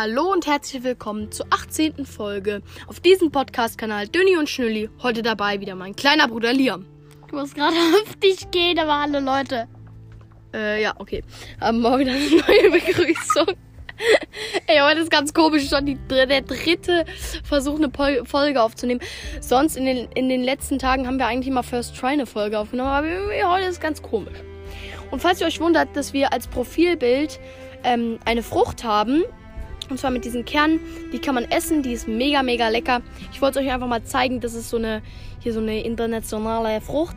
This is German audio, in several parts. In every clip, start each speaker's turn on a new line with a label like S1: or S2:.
S1: Hallo und herzlich willkommen zur 18. Folge auf diesem Podcast-Kanal Dünni und Schnülli. Heute dabei wieder mein kleiner Bruder Liam.
S2: Du musst gerade auf dich gehen, aber hallo Leute.
S1: Äh, ja, okay. Haben wir wieder eine neue Begrüßung. Ey, heute ist ganz komisch, schon die, der dritte Versuch, eine Pol Folge aufzunehmen. Sonst in den, in den letzten Tagen haben wir eigentlich immer First Try eine Folge aufgenommen, aber heute ist ganz komisch. Und falls ihr euch wundert, dass wir als Profilbild ähm, eine Frucht haben, und zwar mit diesen Kernen, die kann man essen, die ist mega, mega lecker. Ich wollte es euch einfach mal zeigen, das ist so eine, hier so eine internationale Frucht.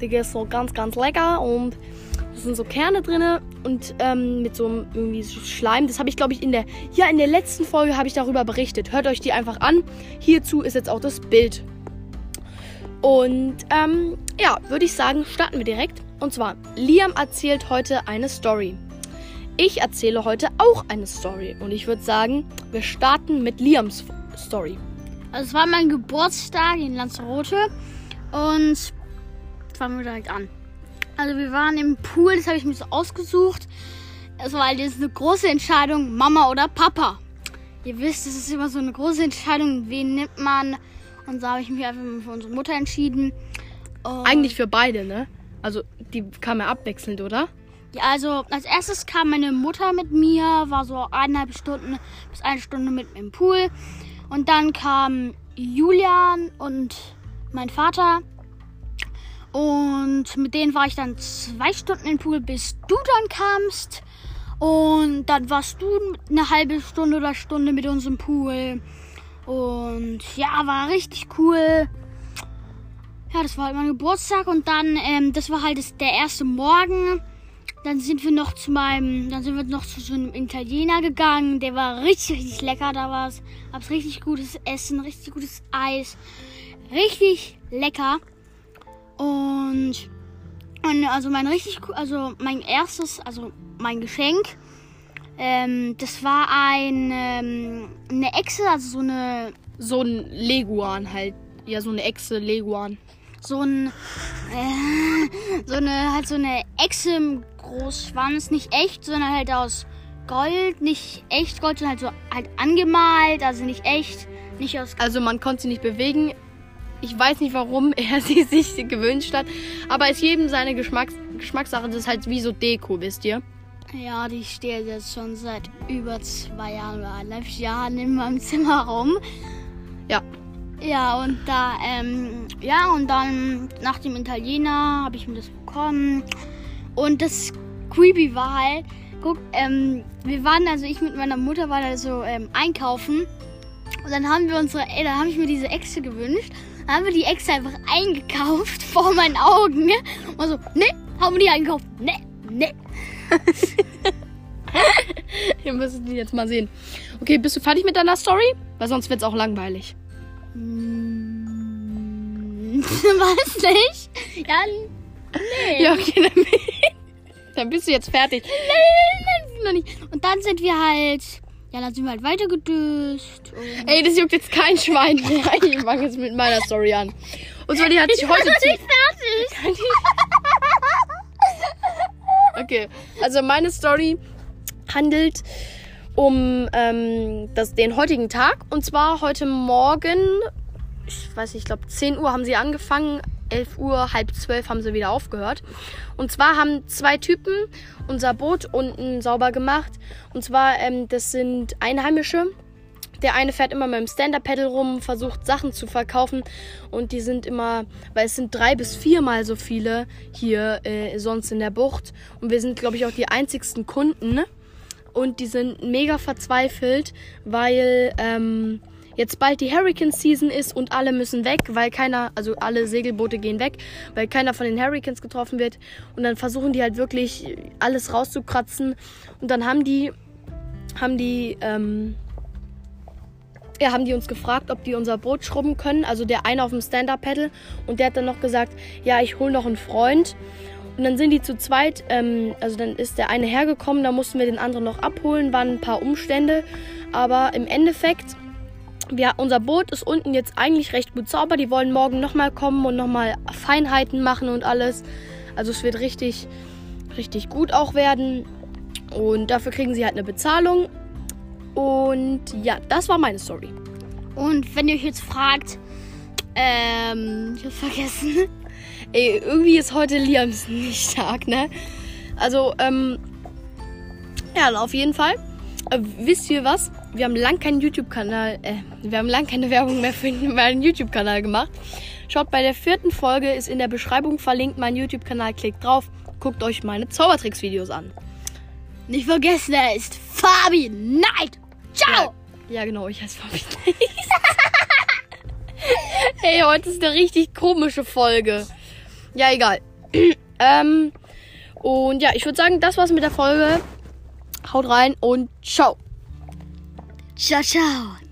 S1: Die ist so ganz, ganz lecker und da sind so Kerne drin und ähm, mit so einem irgendwie so Schleim. Das habe ich, glaube ich, in der, ja, in der letzten Folge habe ich darüber berichtet. Hört euch die einfach an. Hierzu ist jetzt auch das Bild. Und ähm, ja, würde ich sagen, starten wir direkt. Und zwar, Liam erzählt heute eine Story. Ich erzähle heute auch eine Story. Und ich würde sagen, wir starten mit Liams Story.
S2: Also es war mein Geburtstag in Lanzarote und fangen wir direkt an. Also wir waren im Pool, das habe ich mir so ausgesucht. Es war halt jetzt eine große Entscheidung, Mama oder Papa. Ihr wisst, es ist immer so eine große Entscheidung, wen nimmt man. Und so habe ich mich einfach für unsere Mutter entschieden. Und
S1: Eigentlich für beide, ne? Also die kamen ja abwechselnd, oder?
S2: Ja, also als erstes kam meine Mutter mit mir, war so eineinhalb Stunden bis eine Stunde mit mir im Pool. Und dann kam Julian und mein Vater. Und mit denen war ich dann zwei Stunden im Pool, bis du dann kamst. Und dann warst du eine halbe Stunde oder Stunde mit uns im Pool. Und ja, war richtig cool. Ja, das war halt mein Geburtstag. Und dann, ähm, das war halt der erste Morgen. Dann sind wir noch zu meinem, dann sind wir noch zu so einem Italiener gegangen. Der war richtig, richtig lecker. Da war es, gab's richtig gutes Essen, richtig gutes Eis. Richtig lecker. Und, und also mein richtig, also mein erstes, also mein Geschenk, ähm, das war ein, ähm, eine Echse, also so eine,
S1: So ein Leguan halt. Ja, so eine Echse Leguan.
S2: So ein, äh, so eine, halt so eine Echse im Großschwanz, nicht echt, sondern halt aus Gold, nicht echt Gold, sondern halt so halt angemalt, also nicht echt, nicht aus
S1: Also man konnte sie nicht bewegen. Ich weiß nicht, warum er sie sich gewünscht hat. Aber ist jedem seine Geschmacks Geschmackssache. Das ist halt wie so Deko, wisst ihr?
S2: Ja, die steht jetzt schon seit über zwei Jahren oder eineinhalb Jahren in meinem Zimmer rum.
S1: Ja.
S2: Ja, und da, ähm, ja, und dann nach dem Italiener habe ich mir das bekommen. Und das Creepy war halt, guck, ähm, wir waren, also ich mit meiner Mutter war da so ähm, einkaufen. Und dann haben wir unsere, ey, dann habe ich mir diese Echse gewünscht. Dann haben wir die Echse einfach eingekauft vor meinen Augen. Und so, ne, haben wir die eingekauft. Ne, ne.
S1: Ihr müsstet die jetzt mal sehen. Okay, bist du fertig mit deiner Story? Weil sonst wird es auch langweilig.
S2: Hm, Weiß nicht. Ja, nee.
S1: Ja, okay, dann, dann bist du jetzt fertig.
S2: Nein, noch nicht. Und dann sind wir halt, ja, dann sind wir halt. Und
S1: Ey, das juckt jetzt kein Schwein mehr. Ich fange jetzt mit meiner Story an. Und zwar, die hat sich heute zu...
S2: fertig.
S1: Okay, also meine Story handelt um ähm, das, den heutigen Tag. Und zwar heute Morgen, ich weiß nicht, ich glaube 10 Uhr haben sie angefangen, 11 Uhr, halb 12 haben sie wieder aufgehört. Und zwar haben zwei Typen unser Boot unten sauber gemacht. Und zwar, ähm, das sind Einheimische. Der eine fährt immer mit dem Stand-Up-Pedal rum, versucht Sachen zu verkaufen und die sind immer, weil es sind drei bis viermal so viele hier äh, sonst in der Bucht und wir sind, glaube ich, auch die einzigsten Kunden ne? Und die sind mega verzweifelt, weil ähm, jetzt bald die Hurricane Season ist und alle müssen weg, weil keiner, also alle Segelboote gehen weg, weil keiner von den Hurricanes getroffen wird und dann versuchen die halt wirklich alles rauszukratzen und dann haben die, haben die, ähm, ja, haben die uns gefragt, ob die unser Boot schrubben können. Also der eine auf dem Stand-Up-Pedal. Und der hat dann noch gesagt, ja, ich hole noch einen Freund. Und dann sind die zu zweit, ähm, also dann ist der eine hergekommen, da mussten wir den anderen noch abholen, waren ein paar Umstände. Aber im Endeffekt, wir, unser Boot ist unten jetzt eigentlich recht gut sauber. Die wollen morgen nochmal kommen und nochmal Feinheiten machen und alles. Also es wird richtig, richtig gut auch werden. Und dafür kriegen sie halt eine Bezahlung. Und ja, das war meine Story.
S2: Und wenn ihr euch jetzt fragt, ähm, ich hab's vergessen.
S1: Ey, irgendwie ist heute Liams nicht Tag, ne? Also, ähm, ja, auf jeden Fall. Äh, wisst ihr was? Wir haben lang keinen YouTube-Kanal, äh, wir haben lang keine Werbung mehr für meinen YouTube-Kanal gemacht. Schaut bei der vierten Folge, ist in der Beschreibung verlinkt mein YouTube-Kanal, klickt drauf, guckt euch meine Zaubertricks-Videos an.
S2: Nicht vergessen, er ist Fabi Knight. Ciao!
S1: Ja, genau, ich heiße Fabi Knight. hey, heute ist eine richtig komische Folge. Ja, egal. ähm, und ja, ich würde sagen, das war's mit der Folge. Haut rein und ciao.
S2: Ciao, ciao.